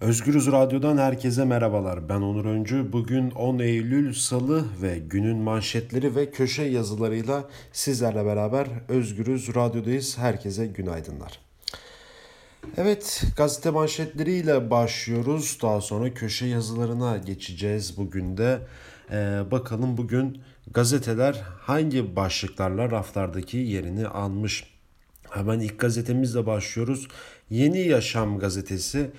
Özgürüz Radyo'dan herkese merhabalar. Ben Onur Öncü. Bugün 10 Eylül Salı ve günün manşetleri ve köşe yazılarıyla sizlerle beraber Özgürüz Radyo'dayız. Herkese günaydınlar. Evet, gazete manşetleriyle başlıyoruz. Daha sonra köşe yazılarına geçeceğiz bugün de. Ee, bakalım bugün gazeteler hangi başlıklarla raflardaki yerini almış. Hemen ilk gazetemizle başlıyoruz. Yeni Yaşam gazetesi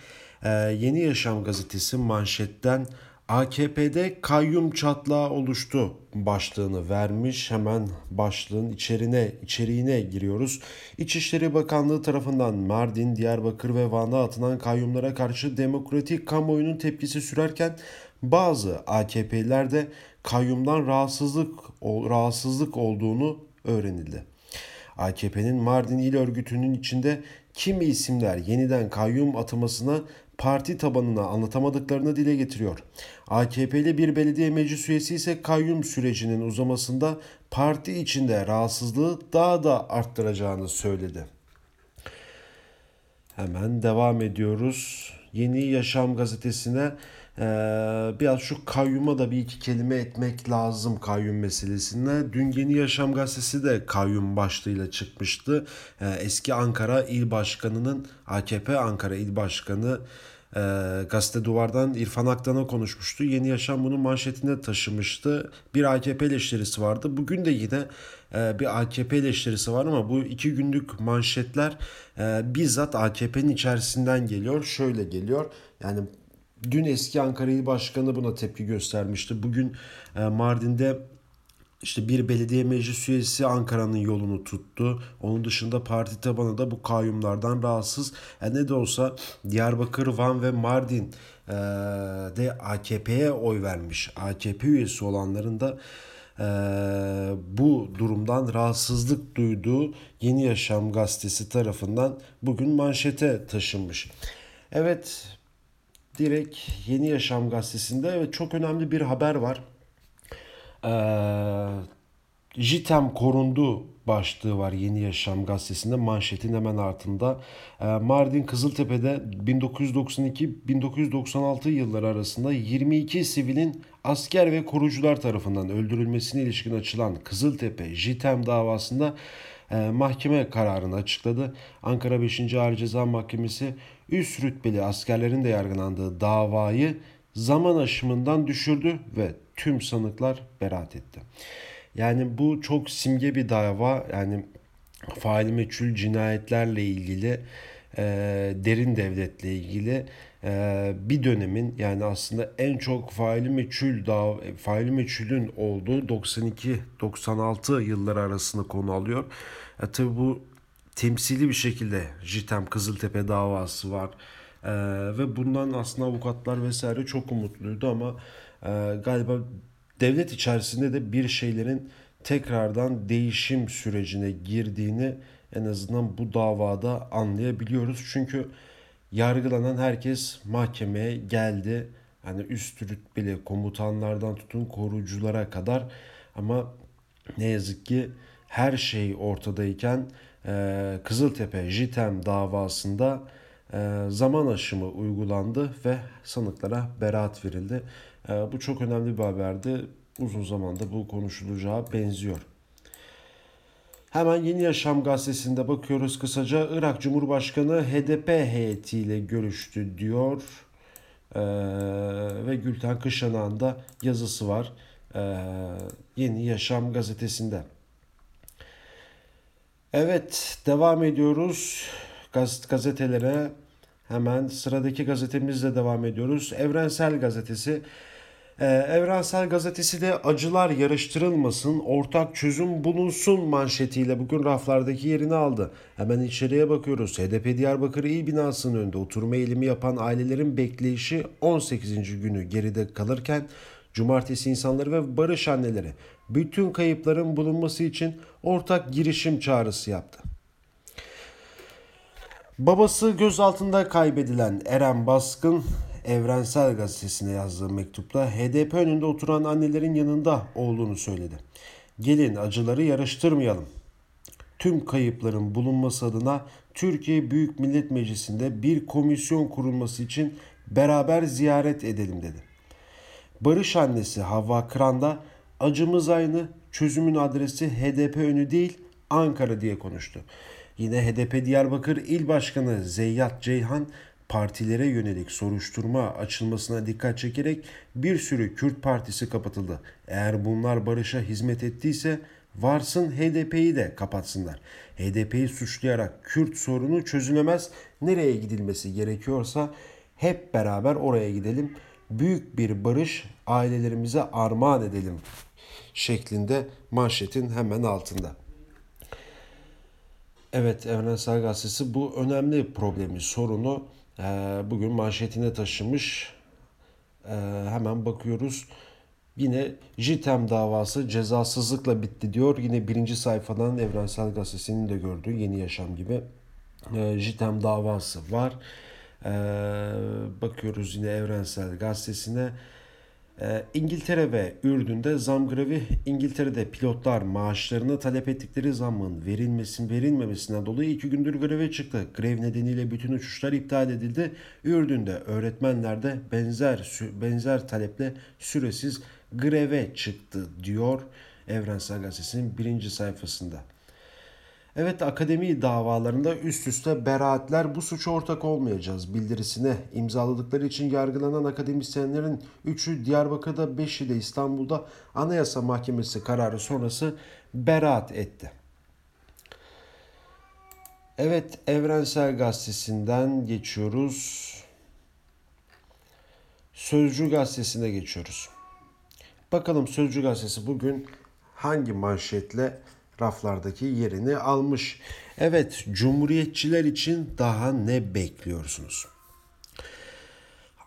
ee, Yeni Yaşam gazetesi manşetten AKP'de kayyum çatlağı oluştu başlığını vermiş. Hemen başlığın içerine, içeriğine giriyoruz. İçişleri Bakanlığı tarafından Mardin, Diyarbakır ve Van'da atılan kayyumlara karşı demokratik kamuoyunun tepkisi sürerken bazı AKP'liler de kayyumdan rahatsızlık rahatsızlık olduğunu öğrenildi. AKP'nin Mardin İl Örgütü'nün içinde kimi isimler yeniden kayyum atamasına parti tabanına anlatamadıklarını dile getiriyor. AKP'li bir belediye meclis üyesi ise kayyum sürecinin uzamasında parti içinde rahatsızlığı daha da arttıracağını söyledi. Hemen devam ediyoruz. Yeni Yaşam gazetesine ee, biraz şu kayyuma da bir iki kelime etmek lazım kayyum meselesinde. Dün Yeni Yaşam gazetesi de kayyum başlığıyla çıkmıştı. Ee, eski Ankara İl Başkanı'nın AKP Ankara İl Başkanı e, gazete duvardan İrfan Aktan'a konuşmuştu. Yeni Yaşam bunun manşetinde taşımıştı. Bir AKP eleştirisi vardı. Bugün de yine e, bir AKP eleştirisi var ama bu iki günlük manşetler e, bizzat AKP'nin içerisinden geliyor. Şöyle geliyor. Yani dün eski Ankara İl Başkanı buna tepki göstermişti. Bugün e, Mardin'de işte bir belediye meclis üyesi Ankara'nın yolunu tuttu. Onun dışında parti tabanı da bu kayyumlardan rahatsız. E ne de olsa Diyarbakır, Van ve Mardin e, de AKP'ye oy vermiş. AKP üyesi olanların da e, bu durumdan rahatsızlık duyduğu Yeni Yaşam gazetesi tarafından bugün manşete taşınmış. Evet direkt Yeni Yaşam gazetesinde ve çok önemli bir haber var. Ee, JITEM korundu başlığı var Yeni Yaşam gazetesinde manşetin hemen altında. Ee, Mardin Kızıltepe'de 1992-1996 yılları arasında 22 sivilin asker ve korucular tarafından öldürülmesine ilişkin açılan Kızıltepe JITEM davasında e, mahkeme kararını açıkladı. Ankara 5. Ağır Ceza Mahkemesi üst rütbeli askerlerin de yargılandığı davayı zaman aşımından düşürdü ve tüm sanıklar beraat etti. Yani bu çok simge bir dava. Yani faili meçhul cinayetlerle ilgili e, derin devletle ilgili e, bir dönemin yani aslında en çok faili meçhul dav faili meçhulün olduğu 92-96 yılları arasında konu alıyor. E, tabi bu temsili bir şekilde JITEM Kızıltepe davası var. E, ve bundan aslında avukatlar vesaire çok umutluydu ama e, galiba devlet içerisinde de bir şeylerin tekrardan değişim sürecine girdiğini en azından bu davada anlayabiliyoruz. Çünkü yargılanan herkes mahkemeye geldi. Hani üst rütbeli komutanlardan tutun koruculara kadar ama ne yazık ki her şey ortadayken e, Kızıltepe JITEM davasında e, zaman aşımı uygulandı ve sanıklara beraat verildi. E, bu çok önemli bir haberdi. Uzun zamanda bu konuşulacağı benziyor. Hemen Yeni Yaşam gazetesinde bakıyoruz kısaca. Irak Cumhurbaşkanı HDP heyetiyle görüştü diyor. Ee, ve Gülten Kışanak'ın da yazısı var. Ee, Yeni Yaşam gazetesinde. Evet devam ediyoruz Gaz gazetelere. Hemen sıradaki gazetemizle devam ediyoruz. Evrensel Gazetesi ee, Evrensel Gazetesi de acılar yarıştırılmasın, ortak çözüm bulunsun manşetiyle bugün raflardaki yerini aldı. Hemen içeriye bakıyoruz. HDP Diyarbakır İl binasının önünde oturma eğilimi yapan ailelerin bekleyişi 18. günü geride kalırken Cumartesi insanları ve barış anneleri bütün kayıpların bulunması için ortak girişim çağrısı yaptı. Babası gözaltında kaybedilen Eren Baskın Evrensel Gazetesi'ne yazdığı mektupta HDP önünde oturan annelerin yanında olduğunu söyledi. Gelin acıları yarıştırmayalım. Tüm kayıpların bulunması adına Türkiye Büyük Millet Meclisi'nde bir komisyon kurulması için beraber ziyaret edelim dedi. Barış annesi Havva Kıran da acımız aynı, çözümün adresi HDP önü değil Ankara diye konuştu. Yine HDP Diyarbakır İl Başkanı Zeyyat Ceyhan partilere yönelik soruşturma açılmasına dikkat çekerek bir sürü Kürt partisi kapatıldı. Eğer bunlar barışa hizmet ettiyse varsın HDP'yi de kapatsınlar. HDP'yi suçlayarak Kürt sorunu çözülemez. Nereye gidilmesi gerekiyorsa hep beraber oraya gidelim. Büyük bir barış ailelerimize armağan edelim şeklinde manşetin hemen altında. Evet Evrensel Gazetesi bu önemli problemi, sorunu bugün manşetine taşımış. E, hemen bakıyoruz. Yine JITEM davası cezasızlıkla bitti diyor. Yine birinci sayfadan Evrensel Gazetesi'nin de gördüğü Yeni Yaşam gibi e, JITEM davası var. E, bakıyoruz yine Evrensel Gazetesi'ne. Ee, İngiltere ve Ürdün'de zam grevi İngiltere'de pilotlar maaşlarını talep ettikleri zamın verilmesin verilmemesinden dolayı iki gündür greve çıktı. Grev nedeniyle bütün uçuşlar iptal edildi. Ürdün'de öğretmenler de benzer benzer taleple süresiz greve çıktı diyor Evrensel Gazetesi'nin birinci sayfasında. Evet akademi davalarında üst üste beraatler bu suça ortak olmayacağız bildirisine imzaladıkları için yargılanan akademisyenlerin 3'ü Diyarbakır'da 5'i de İstanbul'da Anayasa Mahkemesi kararı sonrası beraat etti. Evet Evrensel Gazetesi'nden geçiyoruz. Sözcü Gazetesi'ne geçiyoruz. Bakalım Sözcü Gazetesi bugün hangi manşetle raflardaki yerini almış. Evet, cumhuriyetçiler için daha ne bekliyorsunuz?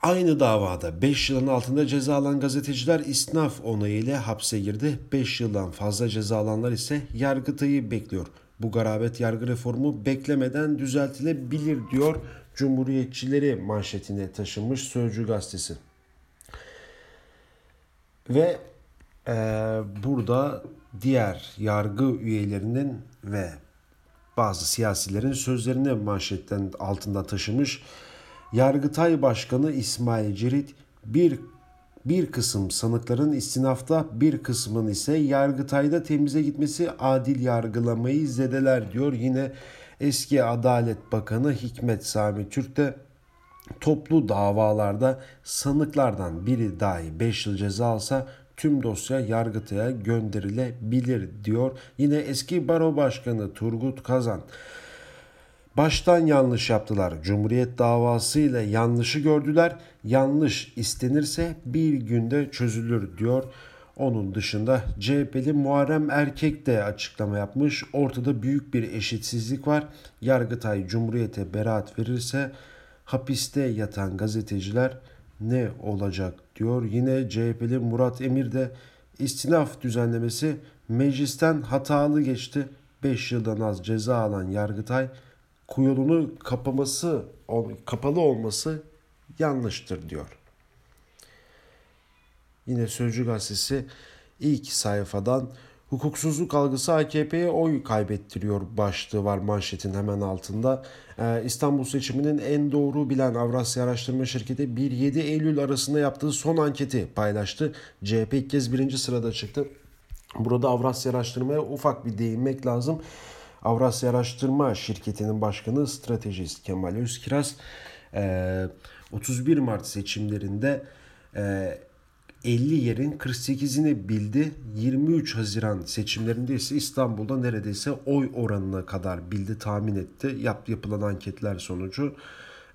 Aynı davada 5 yılın altında ceza alan gazeteciler isnaf onayıyla hapse girdi. 5 yıldan fazla ceza alanlar ise Yargıtay'ı bekliyor. Bu garabet yargı reformu beklemeden düzeltilebilir diyor Cumhuriyetçileri manşetine taşınmış Sözcü gazetesi. Ve e, burada diğer yargı üyelerinin ve bazı siyasilerin sözlerini manşetten altında taşımış. Yargıtay Başkanı İsmail Cirit bir bir kısım sanıkların istinafta bir kısmın ise Yargıtay'da temize gitmesi adil yargılamayı zedeler diyor. Yine eski Adalet Bakanı Hikmet Sami Türk de toplu davalarda sanıklardan biri dahi 5 yıl ceza alsa tüm dosya Yargıtay'a gönderilebilir diyor. Yine eski baro başkanı Turgut Kazan Baştan yanlış yaptılar. Cumhuriyet davasıyla yanlışı gördüler. Yanlış istenirse bir günde çözülür diyor. Onun dışında CHP'li Muharrem Erkek de açıklama yapmış. Ortada büyük bir eşitsizlik var. Yargıtay Cumhuriyete beraat verirse hapiste yatan gazeteciler ne olacak diyor. Yine CHP'li Murat Emir de istinaf düzenlemesi meclisten hatalı geçti. 5 yıldan az ceza alan Yargıtay kuyruğunu kapaması kapalı olması yanlıştır diyor. Yine Sözcü Gazetesi ilk sayfadan Hukuksuzluk algısı AKP'ye oy kaybettiriyor başlığı var manşetin hemen altında. Ee, İstanbul seçiminin en doğru bilen Avrasya Araştırma Şirketi 1-7 Eylül arasında yaptığı son anketi paylaştı. CHP ilk kez birinci sırada çıktı. Burada Avrasya Araştırma'ya ufak bir değinmek lazım. Avrasya Araştırma Şirketi'nin başkanı stratejist Kemal Özkiraz 31 Mart seçimlerinde 50 yerin 48'ini bildi. 23 Haziran seçimlerinde ise İstanbul'da neredeyse oy oranına kadar bildi, tahmin etti. Yap, yapılan anketler sonucu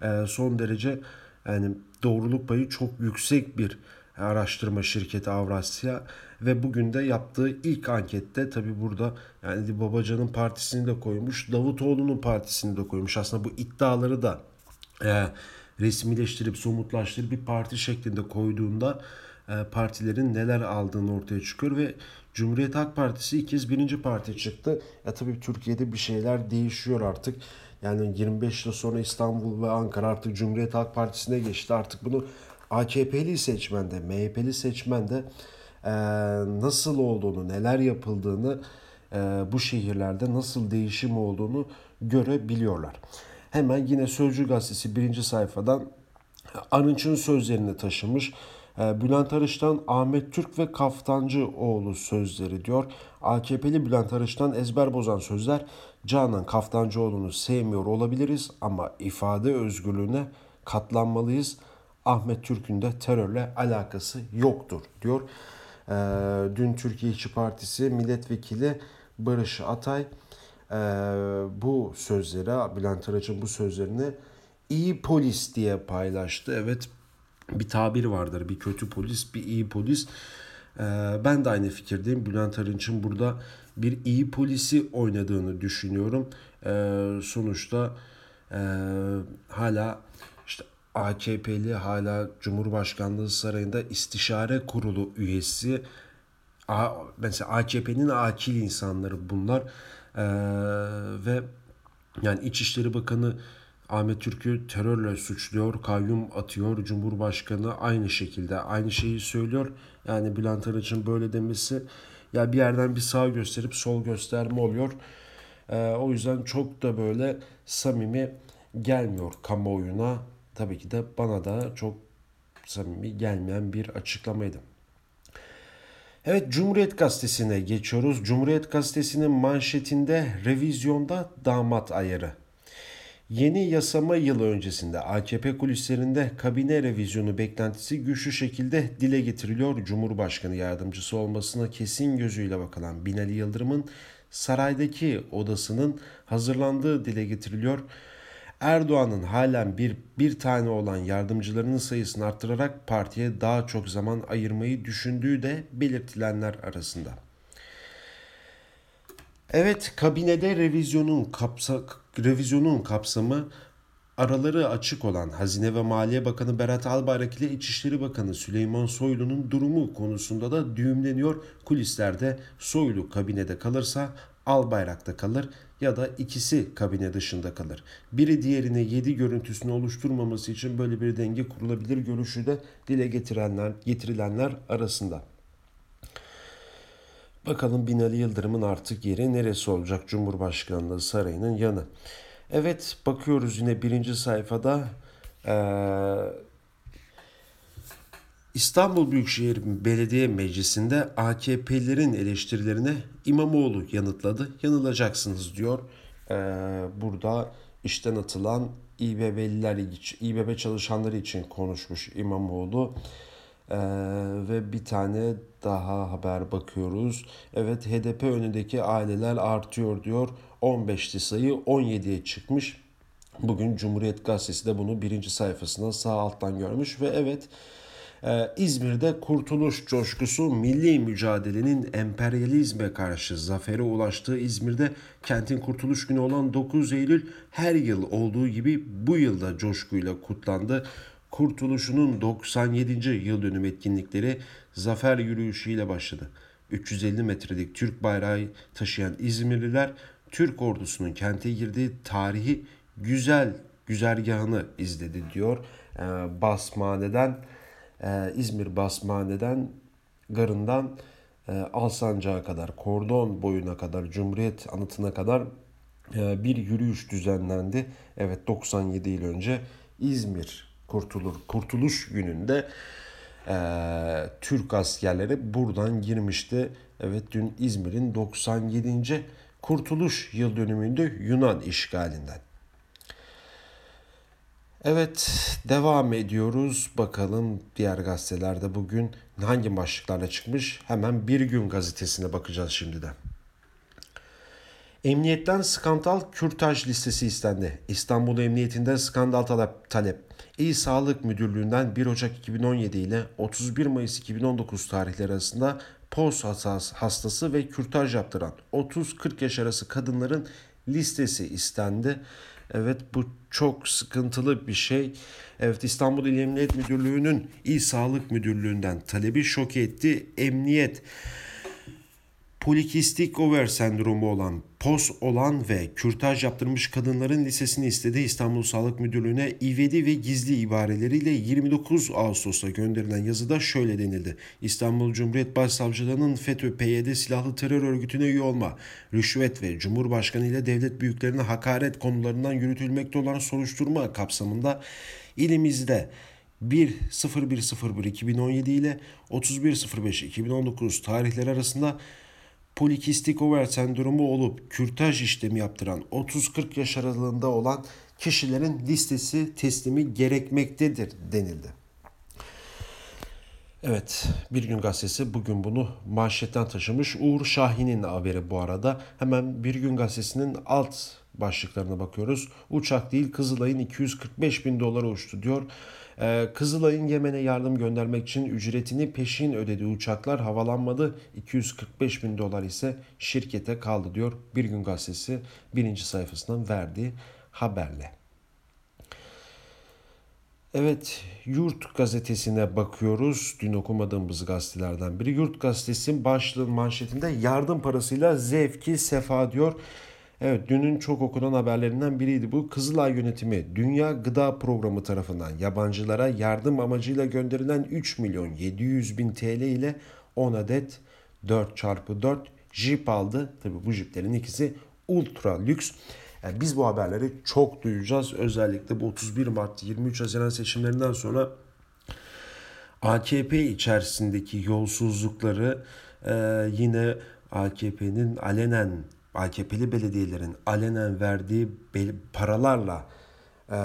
e, son derece yani doğruluk payı çok yüksek bir araştırma şirketi Avrasya ve bugün de yaptığı ilk ankette tabi burada yani Babacan'ın partisini de koymuş, Davutoğlu'nun partisini de koymuş. Aslında bu iddiaları da e, resmileştirip somutlaştırıp bir parti şeklinde koyduğunda partilerin neler aldığını ortaya çıkıyor ve Cumhuriyet Halk Partisi ilk kez birinci parti çıktı. Ya tabii Türkiye'de bir şeyler değişiyor artık. Yani 25 yıl sonra İstanbul ve Ankara artık Cumhuriyet Halk Partisi'ne geçti. Artık bunu AKP'li seçmen de, MHP'li seçmen de e, nasıl olduğunu, neler yapıldığını, e, bu şehirlerde nasıl değişim olduğunu görebiliyorlar. Hemen yine Sözcü Gazetesi birinci sayfadan Arınç'ın sözlerini taşımış. Ee, Bülent Arış'tan Ahmet Türk ve Kaftancıoğlu sözleri diyor. AKP'li Bülent Arış'tan ezber bozan sözler Canan Kaftancıoğlu'nu sevmiyor olabiliriz ama ifade özgürlüğüne katlanmalıyız. Ahmet Türk'ün de terörle alakası yoktur diyor. Ee, dün Türkiye İşçi Partisi milletvekili Barış Atay e, bu sözleri, Bülent Arıç'ın bu sözlerini iyi polis diye paylaştı. Evet bir tabir vardır. Bir kötü polis, bir iyi polis. Ee, ben de aynı fikirdeyim. Bülent Arınç'ın burada bir iyi polisi oynadığını düşünüyorum. Ee, sonuçta e, hala işte AKP'li hala Cumhurbaşkanlığı Sarayı'nda istişare kurulu üyesi. mesela AKP'nin akil insanları bunlar. Ee, ve yani İçişleri Bakanı Ahmet Türk'ü terörle suçluyor, kayyum atıyor. Cumhurbaşkanı aynı şekilde aynı şeyi söylüyor. Yani Bülent Arıç'ın böyle demesi ya bir yerden bir sağ gösterip sol gösterme oluyor. Ee, o yüzden çok da böyle samimi gelmiyor kamuoyuna. Tabii ki de bana da çok samimi gelmeyen bir açıklamaydı. Evet Cumhuriyet Gazetesi'ne geçiyoruz. Cumhuriyet Gazetesi'nin manşetinde revizyonda damat ayarı. Yeni yasama yılı öncesinde AKP kulislerinde kabine revizyonu beklentisi güçlü şekilde dile getiriliyor. Cumhurbaşkanı yardımcısı olmasına kesin gözüyle bakılan Binali Yıldırım'ın saraydaki odasının hazırlandığı dile getiriliyor. Erdoğan'ın halen bir, bir tane olan yardımcılarının sayısını arttırarak partiye daha çok zaman ayırmayı düşündüğü de belirtilenler arasında. Evet kabinede revizyonun kapsa, revizyonun kapsamı araları açık olan Hazine ve Maliye Bakanı Berat Albayrak ile İçişleri Bakanı Süleyman Soylu'nun durumu konusunda da düğümleniyor. Kulislerde Soylu kabinede kalırsa Albayrak'ta kalır ya da ikisi kabine dışında kalır. Biri diğerine 7 görüntüsünü oluşturmaması için böyle bir denge kurulabilir görüşü de dile getirenler, getirilenler arasında. Bakalım Binali Yıldırım'ın artık yeri neresi olacak Cumhurbaşkanlığı Sarayı'nın yanı. Evet bakıyoruz yine birinci sayfada ee, İstanbul Büyükşehir Belediye Meclisi'nde AKP'lerin eleştirilerine İmamoğlu yanıtladı. Yanılacaksınız diyor. Ee, burada işten atılan İBB'liler için, İBB çalışanları için konuşmuş İmamoğlu. Ee, ve bir tane daha haber bakıyoruz. Evet HDP önündeki aileler artıyor diyor. 15'ti sayı 17'ye çıkmış. Bugün Cumhuriyet Gazetesi de bunu birinci sayfasından sağ alttan görmüş ve evet ee, İzmir'de kurtuluş coşkusu milli mücadelenin emperyalizme karşı zafere ulaştığı İzmir'de kentin kurtuluş günü olan 9 Eylül her yıl olduğu gibi bu yılda coşkuyla kutlandı. Kurtuluşunun 97. yıl dönüm etkinlikleri zafer yürüyüşüyle başladı. 350 metrelik Türk bayrağı taşıyan İzmirliler Türk ordusunun kente girdiği tarihi güzel güzergahını izledi diyor. Ee, Basmane'den e, İzmir Basmane'den Garı'ndan e, Alsancak'a kadar, Kordon boyuna kadar, Cumhuriyet anıtına kadar e, bir yürüyüş düzenlendi. Evet 97 yıl önce İzmir Kurtulur Kurtuluş gününde e, Türk askerleri buradan girmişti. Evet dün İzmir'in 97. Kurtuluş yıl dönümünde Yunan işgalinden. Evet devam ediyoruz. Bakalım diğer gazetelerde bugün hangi başlıklarla çıkmış? Hemen Bir Gün gazetesine bakacağız şimdi de. Emniyetten skandal kürtaj listesi istendi. İstanbul Emniyetinden skandal talep. talep. İl Sağlık Müdürlüğü'nden 1 Ocak 2017 ile 31 Mayıs 2019 tarihleri arasında POS hastası ve kürtaj yaptıran 30-40 yaş arası kadınların listesi istendi. Evet bu çok sıkıntılı bir şey. Evet İstanbul İl Emniyet Müdürlüğü'nün İl Sağlık Müdürlüğü'nden talebi şok etti. Emniyet polikistik over sendromu olan, POS olan ve kürtaj yaptırmış kadınların lisesini istedi. İstanbul Sağlık Müdürlüğü'ne ivedi ve gizli ibareleriyle 29 Ağustos'ta gönderilen yazıda şöyle denildi. İstanbul Cumhuriyet Başsavcılığı'nın FETÖ-PYD silahlı terör örgütüne üye olma, rüşvet ve Cumhurbaşkanı ile devlet büyüklerine hakaret konularından yürütülmekte olan soruşturma kapsamında ilimizde 1.01.01.2017 ile 31.05.2019 tarihleri arasında polikistik over sendromu olup kürtaj işlemi yaptıran 30-40 yaş aralığında olan kişilerin listesi teslimi gerekmektedir denildi. Evet, Bir Gün Gazetesi bugün bunu manşetten taşımış. Uğur Şahin'in haberi bu arada. Hemen Bir Gün Gazetesi'nin alt başlıklarına bakıyoruz. Uçak değil Kızılay'ın 245 bin dolara uçtu diyor. Ee, Kızılay'ın Yemen'e yardım göndermek için ücretini peşin ödediği uçaklar havalanmadı. 245 bin dolar ise şirkete kaldı diyor. Bir Gün Gazetesi birinci sayfasından verdiği haberle. Evet, Yurt gazetesine bakıyoruz. Dün okumadığımız gazetelerden biri. Yurt gazetesinin başlığı manşetinde yardım parasıyla zevki sefa diyor. Evet, dünün çok okunan haberlerinden biriydi bu. Kızılay yönetimi Dünya Gıda Programı tarafından yabancılara yardım amacıyla gönderilen 3 milyon 700 bin TL ile 10 adet 4x4 jip aldı. Tabi bu jiplerin ikisi ultra lüks. Yani biz bu haberleri çok duyacağız. Özellikle bu 31 Mart 23 Haziran seçimlerinden sonra AKP içerisindeki yolsuzlukları e, yine AKP'nin alenen AKP'li belediyelerin alenen verdiği paralarla e,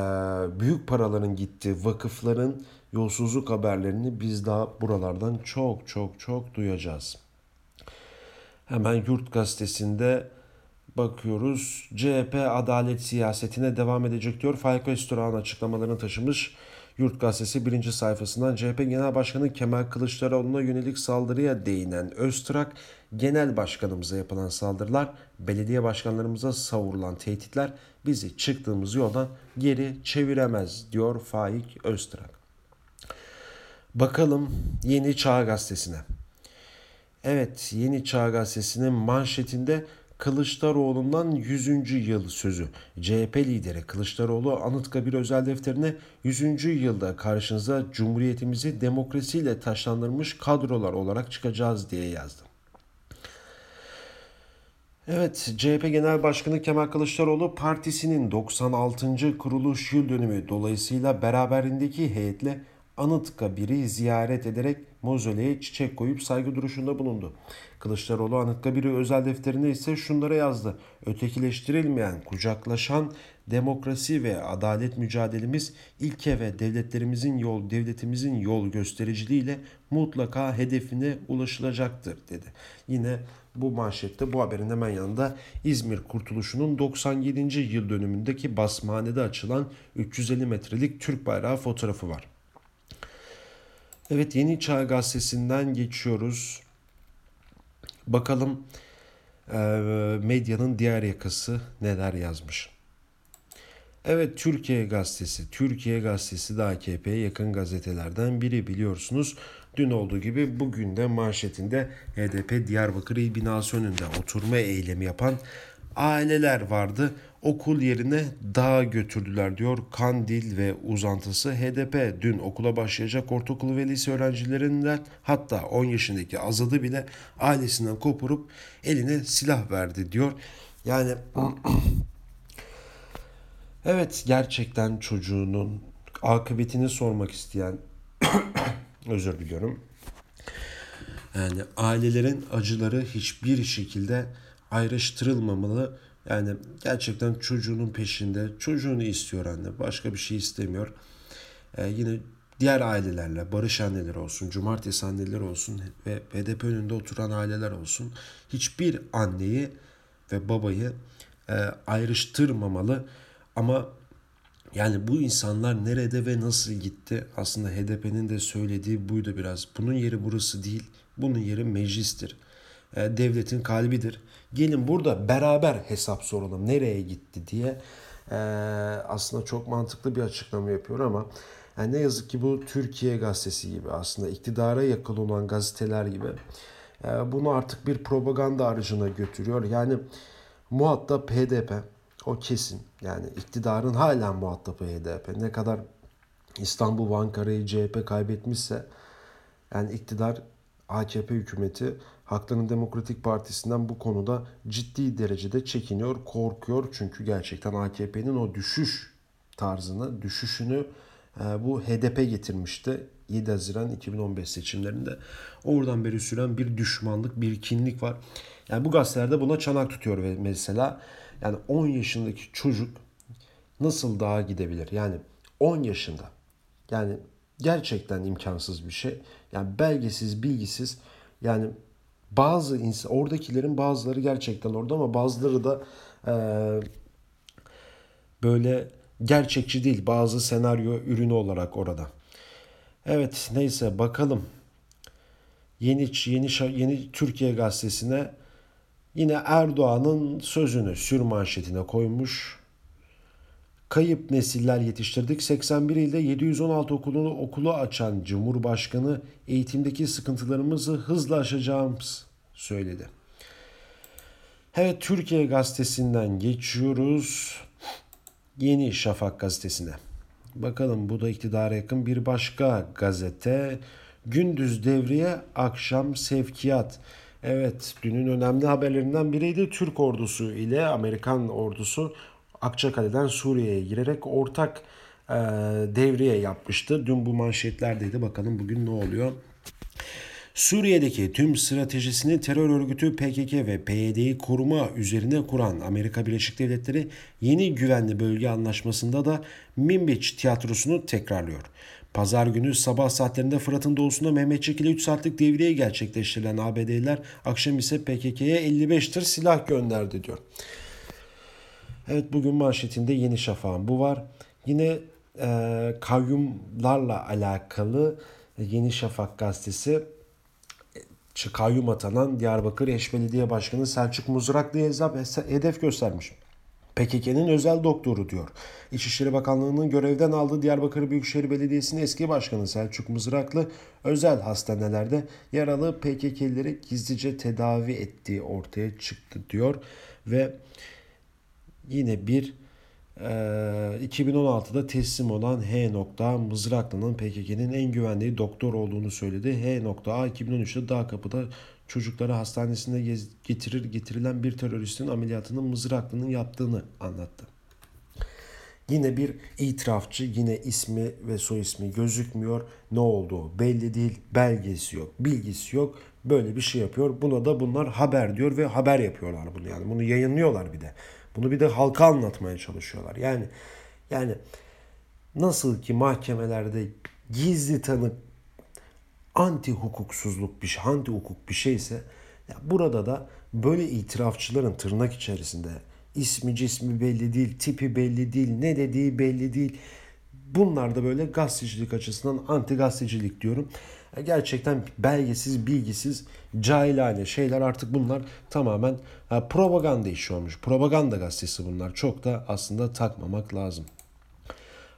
büyük paraların gittiği vakıfların yolsuzluk haberlerini biz daha buralardan çok çok çok duyacağız. Hemen Yurt Gazetesi'nde bakıyoruz. CHP adalet siyasetine devam edecek diyor. Faik Öztürk'ün açıklamalarını taşımış. Yurt Gazetesi birinci sayfasından CHP Genel Başkanı Kemal Kılıçdaroğlu'na yönelik saldırıya değinen Öztürk, Genel Başkanımıza yapılan saldırılar, belediye başkanlarımıza savurulan tehditler bizi çıktığımız yoldan geri çeviremez diyor Faik Öztürk. Bakalım Yeni Çağ Gazetesi'ne. Evet Yeni Çağ Gazetesi'nin manşetinde Kılıçdaroğlu'ndan 100. yıl sözü. CHP lideri Kılıçdaroğlu Anıtkabir özel defterine 100. yılda karşınıza Cumhuriyetimizi demokrasiyle taşlandırmış kadrolar olarak çıkacağız diye yazdı. Evet, CHP Genel Başkanı Kemal Kılıçdaroğlu partisinin 96. kuruluş yıl dönümü dolayısıyla beraberindeki heyetle Anıtkabir'i ziyaret ederek mozoleye çiçek koyup saygı duruşunda bulundu. Kılıçdaroğlu Anıtkabir'i özel defterinde ise şunlara yazdı. Ötekileştirilmeyen, kucaklaşan demokrasi ve adalet mücadelemiz ilke ve devletlerimizin yol, devletimizin yol göstericiliğiyle mutlaka hedefine ulaşılacaktır dedi. Yine bu manşette bu haberin hemen yanında İzmir Kurtuluşu'nun 97. yıl dönümündeki basmanede açılan 350 metrelik Türk bayrağı fotoğrafı var. Evet Yeni Çağ Gazetesi'nden geçiyoruz. Bakalım e, medyanın diğer yakası neler yazmış. Evet Türkiye Gazetesi. Türkiye Gazetesi de AKP'ye yakın gazetelerden biri biliyorsunuz. Dün olduğu gibi bugün de manşetinde HDP Diyarbakır İl binası önünde oturma eylemi yapan aileler vardı. Okul yerine dağa götürdüler diyor Kandil ve uzantısı. HDP dün okula başlayacak ortaokul ve lise öğrencilerinden hatta 10 yaşındaki Azad'ı bile ailesinden kopurup eline silah verdi diyor. Yani evet gerçekten çocuğunun akıbetini sormak isteyen özür diliyorum. Yani ailelerin acıları hiçbir şekilde ayrıştırılmamalı. Yani gerçekten çocuğunun peşinde. Çocuğunu istiyor anne. Başka bir şey istemiyor. Ee, yine diğer ailelerle, barış anneleri olsun, cumartesi anneleri olsun ve HDP önünde oturan aileler olsun. Hiçbir anneyi ve babayı e, ayrıştırmamalı. Ama yani bu insanlar nerede ve nasıl gitti? Aslında HDP'nin de söylediği buydu biraz. Bunun yeri burası değil. Bunun yeri meclistir. E, devletin kalbidir. Gelin burada beraber hesap soralım nereye gitti diye e, aslında çok mantıklı bir açıklama yapıyor ama yani ne yazık ki bu Türkiye gazetesi gibi aslında iktidara yakın olan gazeteler gibi e, bunu artık bir propaganda aracına götürüyor. Yani muhatap HDP o kesin yani iktidarın hala muhatabı HDP ne kadar İstanbul ve Ankara'yı CHP kaybetmişse yani iktidar AKP hükümeti Hakların Demokratik Partisi'nden bu konuda ciddi derecede çekiniyor, korkuyor. Çünkü gerçekten AKP'nin o düşüş tarzını, düşüşünü e, bu HDP getirmişti. 7 Haziran 2015 seçimlerinde. Oradan beri süren bir düşmanlık, bir kinlik var. Yani bu gazetelerde buna çanak tutuyor ve mesela yani 10 yaşındaki çocuk nasıl daha gidebilir? Yani 10 yaşında. Yani gerçekten imkansız bir şey. Yani belgesiz, bilgisiz. Yani bazı insan, oradakilerin bazıları gerçekten orada ama bazıları da e, böyle gerçekçi değil. Bazı senaryo ürünü olarak orada. Evet neyse bakalım. Yeni yeni yeni Türkiye gazetesine yine Erdoğan'ın sözünü sür manşetine koymuş. Kayıp nesiller yetiştirdik. 81 ilde 716 okulunu okulu açan Cumhurbaşkanı eğitimdeki sıkıntılarımızı hızla aşacağımız söyledi. Evet Türkiye gazetesinden geçiyoruz. Yeni Şafak gazetesine. Bakalım bu da iktidara yakın bir başka gazete. Gündüz devriye, akşam sevkiyat. Evet, dünün önemli haberlerinden biriydi. Türk ordusu ile Amerikan ordusu Akçakale'den Suriye'ye girerek ortak e, devriye yapmıştı. Dün bu manşetlerdeydi. Bakalım bugün ne oluyor? Suriye'deki tüm stratejisini terör örgütü PKK ve PYD'yi koruma üzerine kuran Amerika Birleşik Devletleri yeni güvenli bölge anlaşmasında da Minbiç tiyatrosunu tekrarlıyor. Pazar günü sabah saatlerinde Fırat'ın doğusunda Mehmetçik ile 3 saatlik devriye gerçekleştirilen ABD'liler akşam ise PKK'ya 55 tır silah gönderdi diyor. Evet bugün manşetinde Yeni Şafak'ın bu var. Yine e, kayyumlarla alakalı Yeni Şafak gazetesi kayyum atanan Diyarbakır Eş Belediye Başkanı Selçuk Muzraklı'ya hesap hedef göstermiş. PKK'nın özel doktoru diyor. İçişleri Bakanlığı'nın görevden aldığı Diyarbakır Büyükşehir Belediyesi'nin eski başkanı Selçuk Mızraklı özel hastanelerde yaralı PKK'lileri gizlice tedavi ettiği ortaya çıktı diyor ve yine bir 2016'da ee, teslim olan H. Mızraklı'nın PKK'nin en güvendiği doktor olduğunu söyledi. H. A 2013'te Dağ Kapı'da çocukları hastanesinde getirir getirilen bir teröristin ameliyatını Mızraklı'nın yaptığını anlattı. Yine bir itirafçı, yine ismi ve soy ismi gözükmüyor. Ne olduğu belli değil, belgesi yok, bilgisi yok. Böyle bir şey yapıyor. Buna da bunlar haber diyor ve haber yapıyorlar bunu yani. Bunu yayınlıyorlar bir de. Bunu bir de halka anlatmaya çalışıyorlar. Yani yani nasıl ki mahkemelerde gizli tanık anti hukuksuzluk bir şey, anti hukuk bir şeyse ya burada da böyle itirafçıların tırnak içerisinde ismi cismi belli değil, tipi belli değil, ne dediği belli değil. Bunlar da böyle gazetecilik açısından anti gazetecilik diyorum. Gerçekten belgesiz, bilgisiz, cahilane şeyler artık bunlar tamamen propaganda işi olmuş. Propaganda gazetesi bunlar. Çok da aslında takmamak lazım.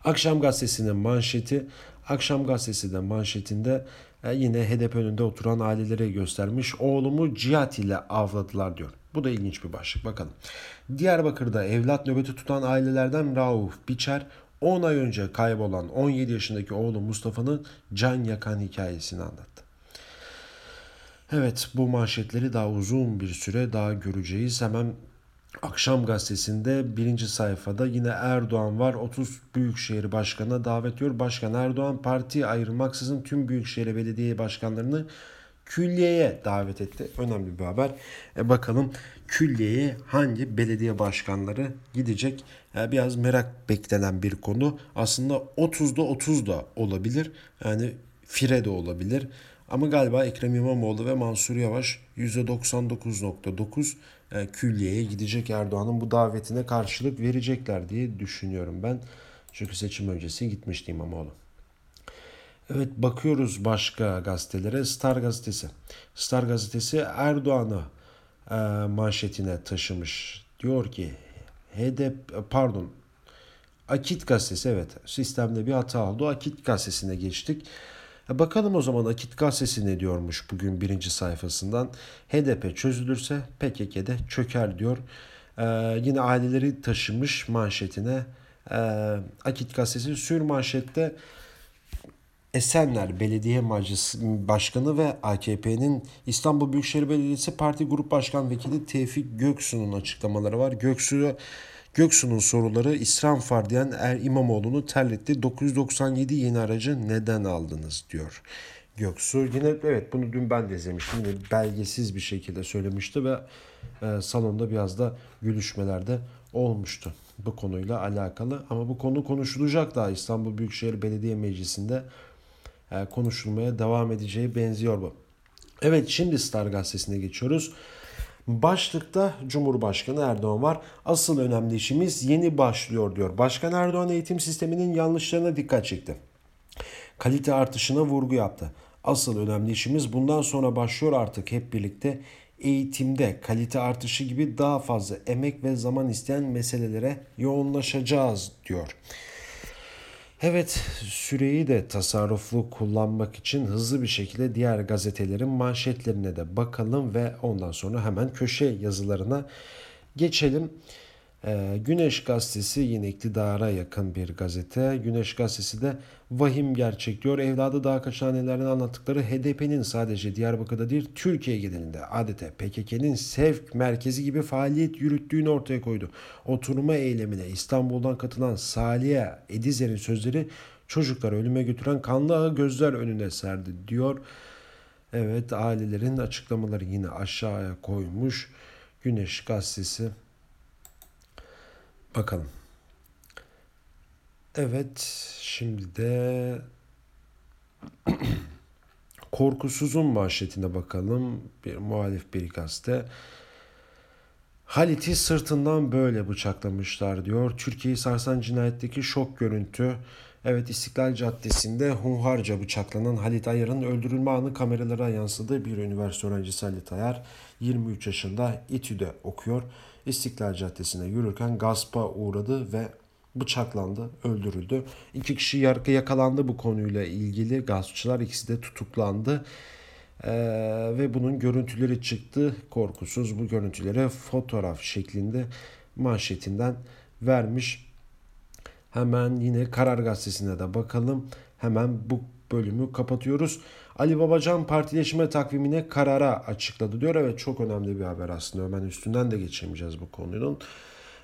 Akşam gazetesinin manşeti, Akşam gazetesi de manşetinde e, yine HDP önünde oturan ailelere göstermiş. Oğlumu cihat ile avladılar diyor. Bu da ilginç bir başlık. Bakalım. Diyarbakır'da evlat nöbeti tutan ailelerden Rauf Biçer 10 ay önce kaybolan 17 yaşındaki oğlu Mustafa'nın can yakan hikayesini anlattı. Evet bu manşetleri daha uzun bir süre daha göreceğiz. Hemen Akşam gazetesinde birinci sayfada yine Erdoğan var. 30 Büyükşehir Başkanı'na davet ediyor. Başkan Erdoğan parti ayrılmaksızın tüm Büyükşehir Belediye Başkanlarını külliyeye davet etti. Önemli bir haber. E bakalım külliyeye hangi belediye başkanları gidecek? Yani biraz merak beklenen bir konu. Aslında 30'da 30 da olabilir. Yani fire de olabilir. Ama galiba Ekrem İmamoğlu ve Mansur Yavaş %99.9 e, külliyeye gidecek Erdoğan'ın bu davetine karşılık verecekler diye düşünüyorum ben. Çünkü seçim öncesi gitmişti İmamoğlu. Evet bakıyoruz başka gazetelere. Star gazetesi. Star gazetesi Erdoğan'ı e, manşetine taşımış. Diyor ki HDP pardon Akit gazetesi evet sistemde bir hata oldu. Akit gazetesine geçtik. E bakalım o zaman Akit gazetesi ne diyormuş bugün birinci sayfasından. HDP çözülürse PKK'de çöker diyor. Ee, yine aileleri taşımış manşetine. Ee, Akit gazetesi sür manşette Esenler Belediye Meclisi Başkanı ve AKP'nin İstanbul Büyükşehir Belediyesi Parti Grup Başkan Vekili Tevfik Göksu'nun açıklamaları var. Göksu Göksu'nun soruları var diyen Er İmamoğlu'nu terletti. 997 yeni aracı neden aldınız diyor. Göksu yine evet bunu dün ben de izlemiştim. Yine belgesiz bir şekilde söylemişti ve e, salonda biraz da gülüşmelerde olmuştu bu konuyla alakalı. Ama bu konu konuşulacak daha İstanbul Büyükşehir Belediye Meclisi'nde konuşulmaya devam edeceği benziyor bu. Evet şimdi Star Gazetesi'ne geçiyoruz. Başlıkta Cumhurbaşkanı Erdoğan var. Asıl önemli işimiz yeni başlıyor diyor. Başkan Erdoğan eğitim sisteminin yanlışlarına dikkat çekti. Kalite artışına vurgu yaptı. Asıl önemli işimiz bundan sonra başlıyor artık hep birlikte eğitimde kalite artışı gibi daha fazla emek ve zaman isteyen meselelere yoğunlaşacağız diyor. Evet süreyi de tasarruflu kullanmak için hızlı bir şekilde diğer gazetelerin manşetlerine de bakalım ve ondan sonra hemen köşe yazılarına geçelim. Ee, Güneş Gazetesi yine iktidara yakın bir gazete. Güneş Gazetesi de vahim gerçek diyor. Evladı daha kaç hanelerden anlattıkları HDP'nin sadece Diyarbakır'da değil Türkiye genelinde adeta PKK'nin sevk merkezi gibi faaliyet yürüttüğünü ortaya koydu. Oturma eylemine İstanbul'dan katılan Saliye Edizer'in sözleri çocukları ölüme götüren kanlı ağı gözler önüne serdi diyor. Evet ailelerin açıklamaları yine aşağıya koymuş. Güneş Gazetesi Bakalım. Evet, şimdi de Korkusuz'un manşetine bakalım. Bir muhalif bir gazete. Halit'i sırtından böyle bıçaklamışlar diyor. Türkiye'yi sarsan cinayetteki şok görüntü. Evet İstiklal Caddesi'nde hunharca bıçaklanan Halit Ayar'ın öldürülme anı kameralara yansıdı. Bir üniversite öğrencisi Halit Ayar 23 yaşında İTÜ'de okuyor. İstiklal Caddesi'ne yürürken gaspa uğradı ve bıçaklandı, öldürüldü. İki kişi yakalandı bu konuyla ilgili. Gaspçılar ikisi de tutuklandı. Ee, ve bunun görüntüleri çıktı. Korkusuz bu görüntüleri fotoğraf şeklinde manşetinden vermiş. Hemen yine Karar Gazetesi'ne de bakalım. Hemen bu bölümü kapatıyoruz. Ali Babacan partileşme takvimine karara açıkladı diyor. Evet çok önemli bir haber aslında. Hemen üstünden de geçemeyeceğiz bu konunun.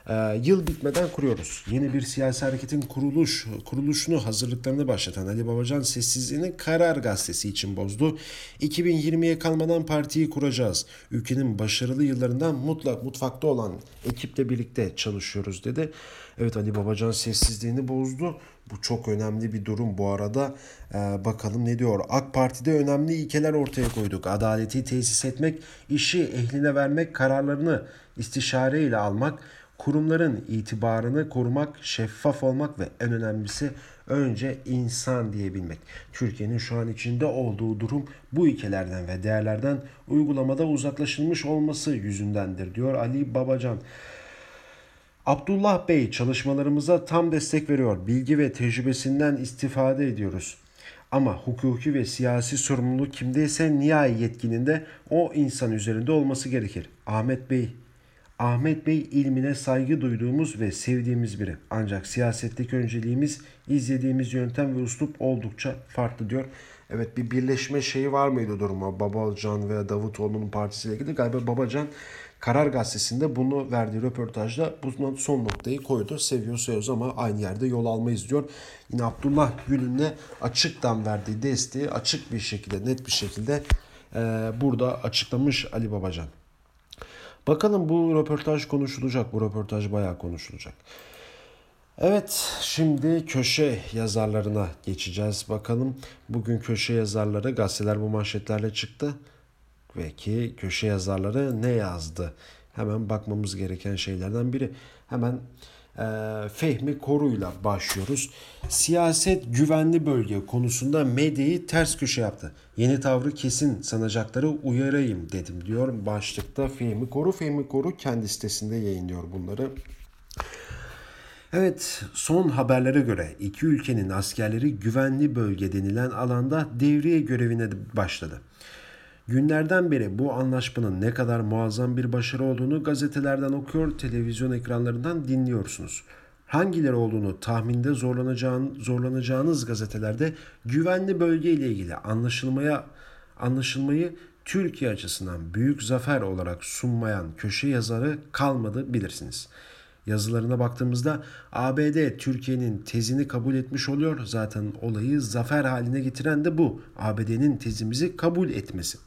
Ee, yıl bitmeden kuruyoruz. Yeni bir siyasi hareketin kuruluş kuruluşunu hazırlıklarını başlatan Ali Babacan sessizliğini Karar Gazetesi için bozdu. 2020'ye kalmadan partiyi kuracağız. Ülkenin başarılı yıllarından mutlak mutfakta olan ekiple birlikte çalışıyoruz dedi. Evet Ali Babacan sessizliğini bozdu. Bu çok önemli bir durum bu arada. Ee, bakalım ne diyor. AK Parti'de önemli ilkeler ortaya koyduk. Adaleti tesis etmek, işi ehline vermek, kararlarını istişare ile almak, kurumların itibarını korumak, şeffaf olmak ve en önemlisi önce insan diyebilmek. Türkiye'nin şu an içinde olduğu durum bu ilkelerden ve değerlerden uygulamada uzaklaşılmış olması yüzündendir diyor Ali Babacan. Abdullah Bey çalışmalarımıza tam destek veriyor. Bilgi ve tecrübesinden istifade ediyoruz. Ama hukuki ve siyasi sorumluluk kimdeyse nihai yetkinin de o insan üzerinde olması gerekir. Ahmet Bey Ahmet Bey ilmine saygı duyduğumuz ve sevdiğimiz biri. Ancak siyasetteki önceliğimiz izlediğimiz yöntem ve uslup oldukça farklı diyor. Evet bir birleşme şeyi var mıydı duruma Babacan ve Davutoğlu'nun partisiyle ilgili? Galiba Babacan Karar Gazetesi'nde bunu verdiği röportajda bunun son noktayı koydu. Seviyor söz ama aynı yerde yol almayız diyor. Yine Abdullah Gül'ün açıktan verdiği desteği açık bir şekilde net bir şekilde e, burada açıklamış Ali Babacan. Bakalım bu röportaj konuşulacak. Bu röportaj bayağı konuşulacak. Evet şimdi köşe yazarlarına geçeceğiz. Bakalım bugün köşe yazarları gazeteler bu manşetlerle çıktı. Ve ki köşe yazarları ne yazdı? Hemen bakmamız gereken şeylerden biri. Hemen e, Fehmi Koru'yla başlıyoruz. Siyaset güvenli bölge konusunda medyayı ters köşe yaptı. Yeni tavrı kesin sanacakları uyarayım dedim diyor başlıkta Fehmi Koru. Fehmi Koru kendi sitesinde yayınlıyor bunları. Evet, son haberlere göre iki ülkenin askerleri güvenli bölge denilen alanda devriye görevine başladı. Günlerden beri bu anlaşmanın ne kadar muazzam bir başarı olduğunu gazetelerden okuyor, televizyon ekranlarından dinliyorsunuz. Hangileri olduğunu tahminde zorlanacağın, zorlanacağınız gazetelerde güvenli bölge ile ilgili anlaşılmaya anlaşılmayı Türkiye açısından büyük zafer olarak sunmayan köşe yazarı kalmadı bilirsiniz. yazılarına baktığımızda ABD Türkiye'nin tezini kabul etmiş oluyor. Zaten olayı zafer haline getiren de bu. ABD'nin tezimizi kabul etmesi.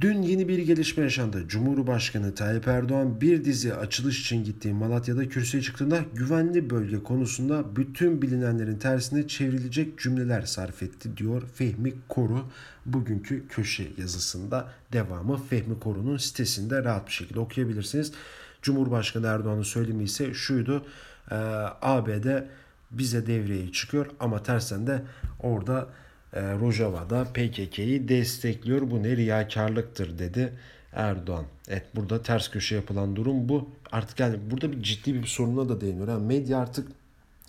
Dün yeni bir gelişme yaşandı. Cumhurbaşkanı Tayyip Erdoğan bir dizi açılış için gittiği Malatya'da kürsüye çıktığında güvenli bölge konusunda bütün bilinenlerin tersine çevrilecek cümleler sarf etti diyor Fehmi Koru. Bugünkü köşe yazısında devamı Fehmi Koru'nun sitesinde rahat bir şekilde okuyabilirsiniz. Cumhurbaşkanı Erdoğan'ın söylemi ise şuydu. E, ABD bize devreye çıkıyor ama tersen de orada e, Rojava'da PKK'yı destekliyor. Bu ne riyakarlıktır dedi Erdoğan. Evet burada ters köşe yapılan durum bu. Artık yani burada bir ciddi bir soruna da değiniyor. Yani medya artık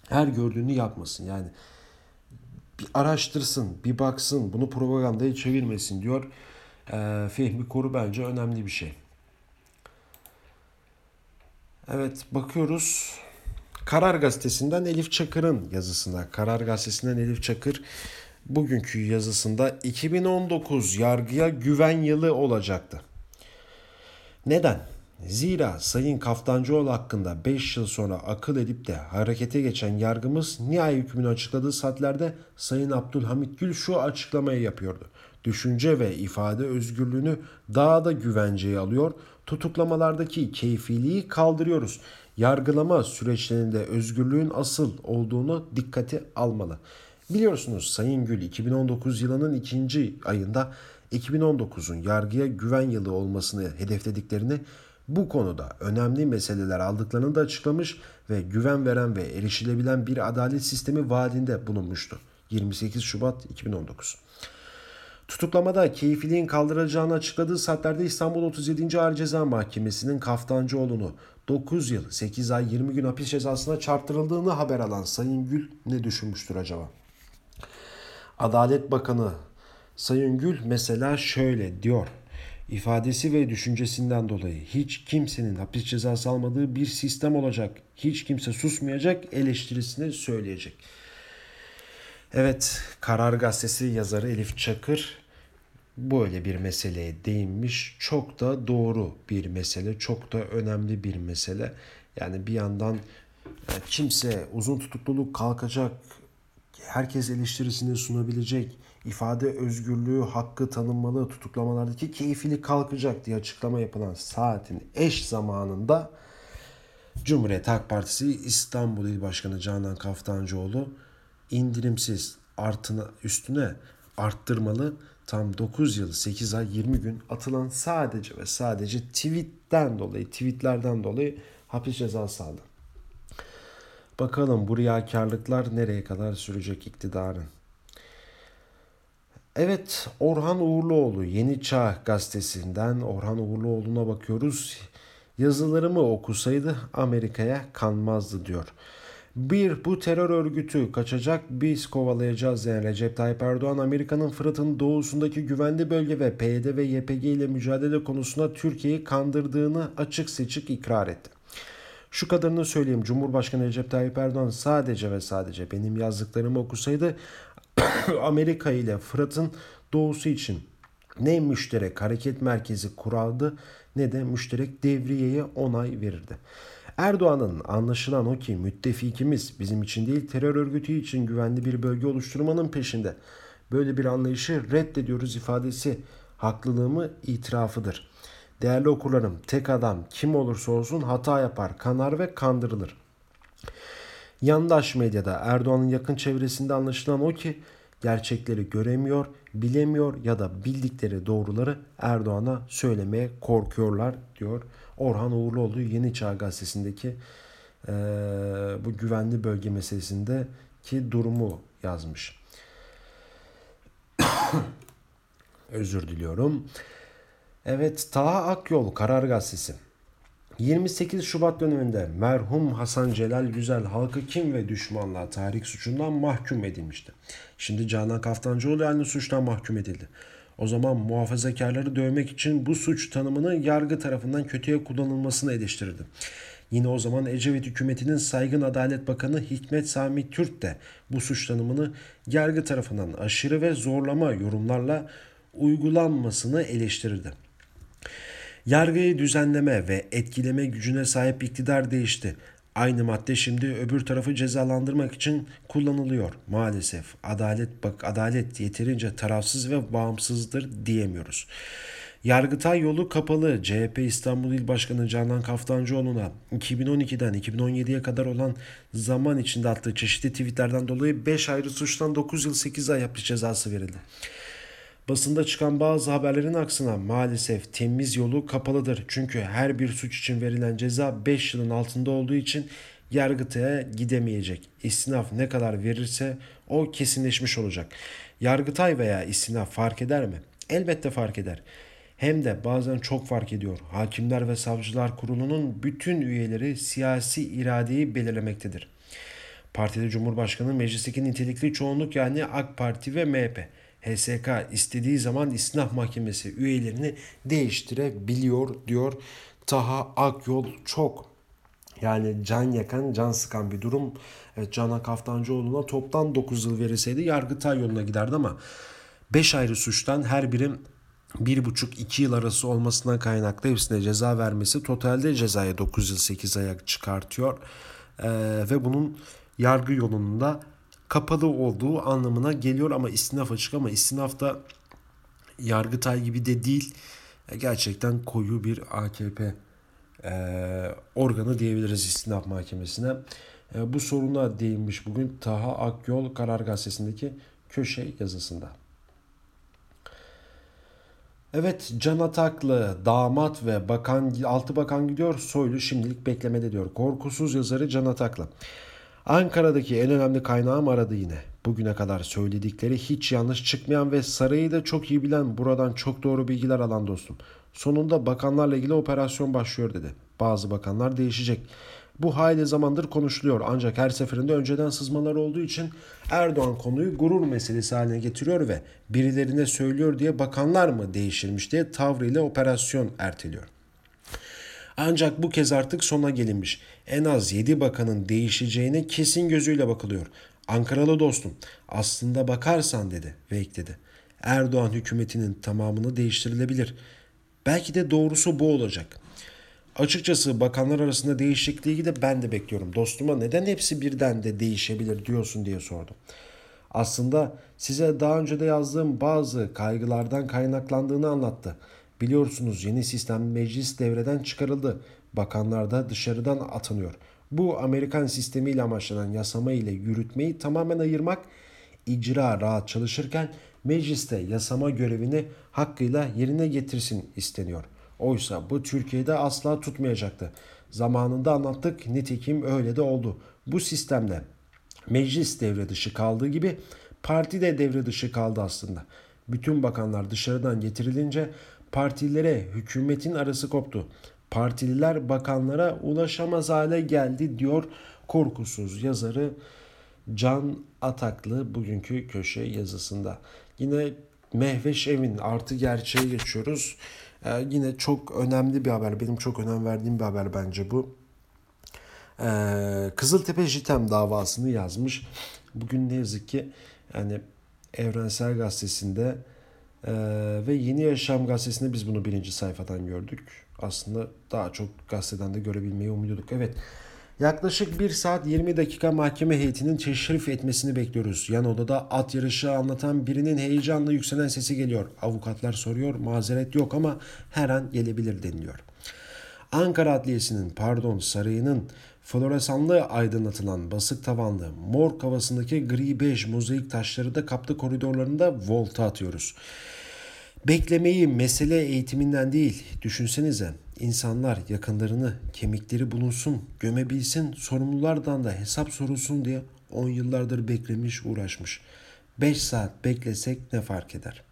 her gördüğünü yapmasın. Yani bir araştırsın, bir baksın, bunu propagandaya çevirmesin diyor. E, Fehmi Koru bence önemli bir şey. Evet bakıyoruz. Karar Gazetesi'nden Elif Çakır'ın yazısına. Karar Gazetesi'nden Elif Çakır bugünkü yazısında 2019 yargıya güven yılı olacaktı. Neden? Zira Sayın Kaftancıoğlu hakkında 5 yıl sonra akıl edip de harekete geçen yargımız nihai hükmünü açıkladığı saatlerde Sayın Abdülhamit Gül şu açıklamayı yapıyordu. Düşünce ve ifade özgürlüğünü daha da güvenceye alıyor, tutuklamalardaki keyfiliği kaldırıyoruz. Yargılama süreçlerinde özgürlüğün asıl olduğunu dikkate almalı. Biliyorsunuz Sayın Gül 2019 yılının ikinci ayında 2019'un yargıya güven yılı olmasını hedeflediklerini bu konuda önemli meseleler aldıklarını da açıklamış ve güven veren ve erişilebilen bir adalet sistemi vaadinde bulunmuştu. 28 Şubat 2019. Tutuklamada keyfiliğin kaldırılacağını açıkladığı saatlerde İstanbul 37. Ağır Ceza Mahkemesi'nin Kaftancıoğlu'nu 9 yıl 8 ay 20 gün hapis cezasına çarptırıldığını haber alan Sayın Gül ne düşünmüştür acaba? Adalet Bakanı Sayın Gül mesela şöyle diyor. İfadesi ve düşüncesinden dolayı hiç kimsenin hapis cezası almadığı bir sistem olacak. Hiç kimse susmayacak, eleştirisini söyleyecek. Evet, Karar Gazetesi yazarı Elif Çakır böyle bir meseleye değinmiş. Çok da doğru bir mesele, çok da önemli bir mesele. Yani bir yandan e, kimse uzun tutukluluk kalkacak, herkes eleştirisini sunabilecek, ifade özgürlüğü hakkı tanınmalı, tutuklamalardaki keyfili kalkacak diye açıklama yapılan saatin eş zamanında Cumhuriyet Halk Partisi İstanbul İl Başkanı Canan Kaftancıoğlu indirimsiz artına üstüne arttırmalı tam 9 yıl 8 ay 20 gün atılan sadece ve sadece tweetten dolayı tweetlerden dolayı hapis cezası aldı. Bakalım bu riyakarlıklar nereye kadar sürecek iktidarın. Evet Orhan Uğurluoğlu Yeni Çağ gazetesinden Orhan Uğurluoğlu'na bakıyoruz. Yazılarımı okusaydı Amerika'ya kanmazdı diyor. Bir, bu terör örgütü kaçacak biz kovalayacağız yani Recep Tayyip Erdoğan Amerika'nın Fırat'ın doğusundaki güvenli bölge ve PYD ve YPG ile mücadele konusunda Türkiye'yi kandırdığını açık seçik ikrar etti. Şu kadarını söyleyeyim. Cumhurbaşkanı Recep Tayyip Erdoğan sadece ve sadece benim yazdıklarımı okusaydı Amerika ile Fırat'ın doğusu için ne müşterek hareket merkezi kuraldı ne de müşterek devriyeye onay verirdi. Erdoğan'ın anlaşılan o ki müttefikimiz bizim için değil terör örgütü için güvenli bir bölge oluşturmanın peşinde. Böyle bir anlayışı reddediyoruz ifadesi haklılığımı itirafıdır. Değerli okurlarım, tek adam kim olursa olsun hata yapar, kanar ve kandırılır. Yandaş medyada Erdoğan'ın yakın çevresinde anlaşılan o ki gerçekleri göremiyor, bilemiyor ya da bildikleri doğruları Erdoğan'a söylemeye korkuyorlar diyor. Orhan Uğurluoğlu Yeni Çağ Gazetesi'ndeki e, bu güvenli bölge meselesindeki durumu yazmış. Özür diliyorum. Evet Taha Akyol Karar Gazetesi. 28 Şubat döneminde merhum Hasan Celal Güzel halkı kim ve düşmanlığa tahrik suçundan mahkum edilmişti. Şimdi Canan Kaftancıoğlu aynı suçtan mahkum edildi. O zaman muhafazakarları dövmek için bu suç tanımını yargı tarafından kötüye kullanılmasını eleştirdi. Yine o zaman Ecevit hükümetinin saygın Adalet Bakanı Hikmet Sami Türk de bu suç tanımını yargı tarafından aşırı ve zorlama yorumlarla uygulanmasını eleştirdi. Yargıyı düzenleme ve etkileme gücüne sahip iktidar değişti. Aynı madde şimdi öbür tarafı cezalandırmak için kullanılıyor. Maalesef adalet bak adalet yeterince tarafsız ve bağımsızdır diyemiyoruz. Yargıtay yolu kapalı. CHP İstanbul İl Başkanı Canan Kaftancıoğlu'na 2012'den 2017'ye kadar olan zaman içinde attığı çeşitli tweetlerden dolayı 5 ayrı suçtan 9 yıl 8 ay hapis cezası verildi. Basında çıkan bazı haberlerin aksına maalesef temiz yolu kapalıdır. Çünkü her bir suç için verilen ceza 5 yılın altında olduğu için Yargıtay'a gidemeyecek. İstinaf ne kadar verirse o kesinleşmiş olacak. Yargıtay veya istinaf fark eder mi? Elbette fark eder. Hem de bazen çok fark ediyor. Hakimler ve Savcılar Kurulu'nun bütün üyeleri siyasi iradeyi belirlemektedir. Partide Cumhurbaşkanı meclisteki nitelikli çoğunluk yani AK Parti ve MHP. HSK istediği zaman İstinaf Mahkemesi üyelerini değiştirebiliyor diyor Taha Akyol çok yani can yakan, can sıkan bir durum. Evet, Canan Kaftancıoğlu'na toptan 9 yıl verilseydi Yargıtay yoluna giderdi ama 5 ayrı suçtan her birim 1,5-2 yıl arası olmasından kaynaklı hepsine ceza vermesi totalde cezaya 9 yıl 8 ay çıkartıyor. Ee, ve bunun yargı yolunda kapalı olduğu anlamına geliyor ama istinaf açık ama istinaf da Yargıtay gibi de değil. E, gerçekten koyu bir AKP e, organı diyebiliriz istinaf mahkemesine. E, bu soruna değinmiş bugün Taha Akyol Karar Gazetesi'ndeki köşe yazısında. Evet Can Ataklı, damat ve bakan, altı bakan gidiyor. Soylu şimdilik beklemede diyor. Korkusuz yazarı Can Ataklı. Ankara'daki en önemli kaynağım aradı yine. Bugüne kadar söyledikleri hiç yanlış çıkmayan ve sarayı da çok iyi bilen buradan çok doğru bilgiler alan dostum. Sonunda bakanlarla ilgili operasyon başlıyor dedi. Bazı bakanlar değişecek. Bu hayli zamandır konuşuluyor ancak her seferinde önceden sızmalar olduğu için Erdoğan konuyu gurur meselesi haline getiriyor ve birilerine söylüyor diye bakanlar mı değişirmiş diye tavrıyla operasyon erteliyor. Ancak bu kez artık sona gelinmiş. En az 7 bakanın değişeceğine kesin gözüyle bakılıyor. Ankaralı dostum aslında bakarsan dedi ve ekledi. Erdoğan hükümetinin tamamını değiştirilebilir. Belki de doğrusu bu olacak. Açıkçası bakanlar arasında değişikliği de ben de bekliyorum. Dostuma neden hepsi birden de değişebilir diyorsun diye sordum. Aslında size daha önce de yazdığım bazı kaygılardan kaynaklandığını anlattı. Biliyorsunuz yeni sistem meclis devreden çıkarıldı. Bakanlar da dışarıdan atanıyor. Bu Amerikan sistemiyle amaçlanan yasama ile yürütmeyi tamamen ayırmak, icra rahat çalışırken mecliste yasama görevini hakkıyla yerine getirsin isteniyor. Oysa bu Türkiye'de asla tutmayacaktı. Zamanında anlattık nitekim öyle de oldu. Bu sistemde meclis devre dışı kaldığı gibi parti de devre dışı kaldı aslında. Bütün bakanlar dışarıdan getirilince partilere hükümetin arası koptu. Partililer bakanlara ulaşamaz hale geldi diyor korkusuz yazarı Can Ataklı bugünkü köşe yazısında. Yine Mehveş Evin artı gerçeğe geçiyoruz. Ee, yine çok önemli bir haber. Benim çok önem verdiğim bir haber bence bu. Ee, Kızıltepe Jitem davasını yazmış. Bugün ne yazık ki yani Evrensel Gazetesi'nde e, ve Yeni Yaşam Gazetesi'nde biz bunu birinci sayfadan gördük. Aslında daha çok gazeteden de görebilmeyi umuyorduk. Evet Yaklaşık 1 saat 20 dakika mahkeme heyetinin teşrif etmesini bekliyoruz. Yan odada at yarışı anlatan birinin heyecanla yükselen sesi geliyor. Avukatlar soruyor, mazeret yok ama her an gelebilir deniliyor. Ankara Adliyesi'nin pardon sarayının floresanlı aydınlatılan basık tavanlı mor kavasındaki gri bej mozaik taşları da kaplı koridorlarında volta atıyoruz. Beklemeyi mesele eğitiminden değil, düşünsenize insanlar yakınlarını, kemikleri bulunsun, gömebilsin, sorumlulardan da hesap sorulsun diye 10 yıllardır beklemiş, uğraşmış. 5 saat beklesek ne fark eder?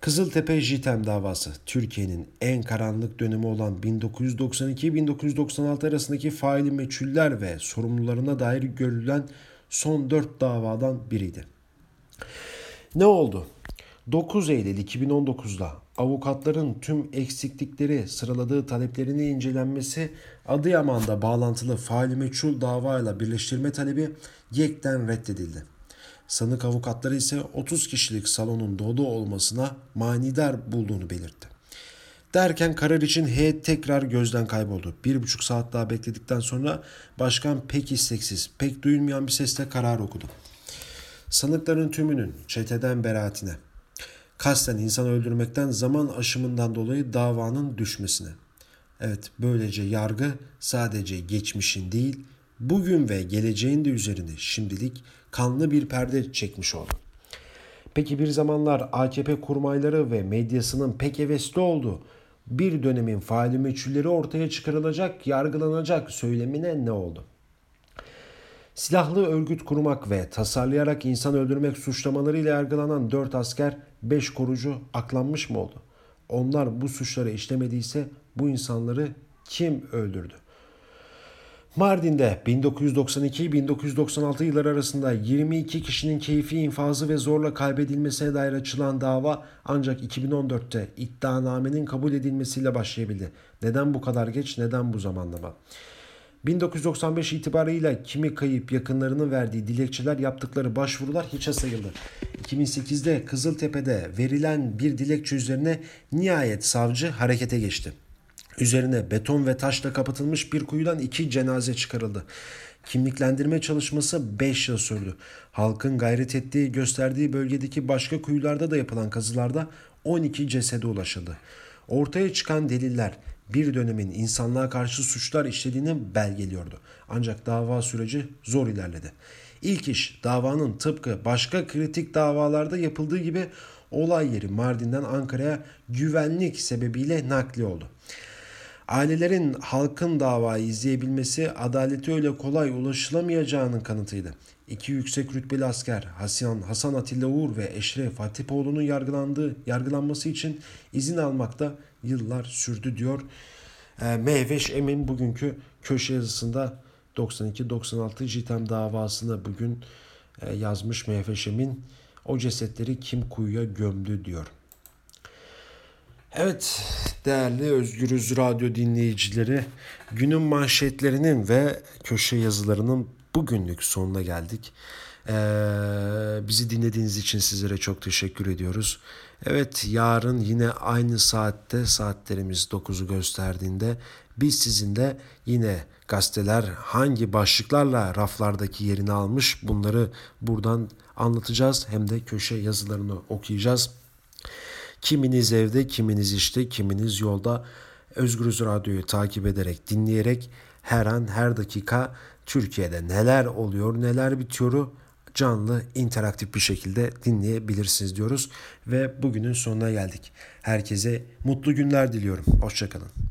Kızıltepe JITEM davası Türkiye'nin en karanlık dönemi olan 1992-1996 arasındaki faili meçhuller ve sorumlularına dair görülen son 4 davadan biriydi. Ne oldu? 9 Eylül 2019'da avukatların tüm eksiklikleri sıraladığı taleplerini incelenmesi Adıyaman'da bağlantılı faali meçhul davayla birleştirme talebi yekten reddedildi. Sanık avukatları ise 30 kişilik salonun dolu olmasına manidar bulduğunu belirtti. Derken karar için heyet tekrar gözden kayboldu. Bir buçuk saat daha bekledikten sonra başkan pek isteksiz, pek duyulmayan bir sesle karar okudu. Sanıkların tümünün çeteden beraatine, kasten insan öldürmekten zaman aşımından dolayı davanın düşmesine. Evet böylece yargı sadece geçmişin değil, bugün ve geleceğin de üzerine şimdilik kanlı bir perde çekmiş oldu. Peki bir zamanlar AKP kurmayları ve medyasının pek hevesli olduğu bir dönemin faili meçhulleri ortaya çıkarılacak, yargılanacak söylemine ne oldu? Silahlı örgüt kurmak ve tasarlayarak insan öldürmek suçlamalarıyla yargılanan 4 asker, 5 korucu aklanmış mı oldu? Onlar bu suçları işlemediyse bu insanları kim öldürdü? Mardin'de 1992-1996 yılları arasında 22 kişinin keyfi infazı ve zorla kaybedilmesine dair açılan dava ancak 2014'te iddianamenin kabul edilmesiyle başlayabildi. Neden bu kadar geç, neden bu zamanlama? 1995 itibarıyla kimi kayıp yakınlarının verdiği dilekçeler yaptıkları başvurular hiçe sayıldı. 2008'de Kızıltepe'de verilen bir dilekçe üzerine nihayet savcı harekete geçti. Üzerine beton ve taşla kapatılmış bir kuyudan iki cenaze çıkarıldı. Kimliklendirme çalışması 5 yıl sürdü. Halkın gayret ettiği, gösterdiği bölgedeki başka kuyularda da yapılan kazılarda 12 cesede ulaşıldı. Ortaya çıkan deliller bir dönemin insanlığa karşı suçlar işlediğini belgeliyordu. Ancak dava süreci zor ilerledi. İlk iş davanın tıpkı başka kritik davalarda yapıldığı gibi olay yeri Mardin'den Ankara'ya güvenlik sebebiyle nakli oldu. Ailelerin halkın davayı izleyebilmesi adalete öyle kolay ulaşılamayacağının kanıtıydı. İki yüksek rütbeli asker Hasan, Hasan Atilla Uğur ve Eşref Hatipoğlu'nun yargılandığı, yargılanması için izin almakta yıllar sürdü diyor. E, Mehveş Emin bugünkü köşe yazısında 92-96 Citem davasını bugün e, yazmış Mehveş Emin. O cesetleri kim kuyuya gömdü diyor. Evet değerli Özgürüz Radyo dinleyicileri günün manşetlerinin ve köşe yazılarının bugünlük sonuna geldik. Ee, bizi dinlediğiniz için sizlere çok teşekkür ediyoruz. Evet yarın yine aynı saatte saatlerimiz 9'u gösterdiğinde biz sizinle yine gazeteler hangi başlıklarla raflardaki yerini almış bunları buradan anlatacağız. Hem de köşe yazılarını okuyacağız. Kiminiz evde, kiminiz işte, kiminiz yolda Özgürüz Radyo'yu takip ederek, dinleyerek her an, her dakika Türkiye'de neler oluyor, neler bitiyoru canlı, interaktif bir şekilde dinleyebilirsiniz diyoruz. Ve bugünün sonuna geldik. Herkese mutlu günler diliyorum. Hoşçakalın.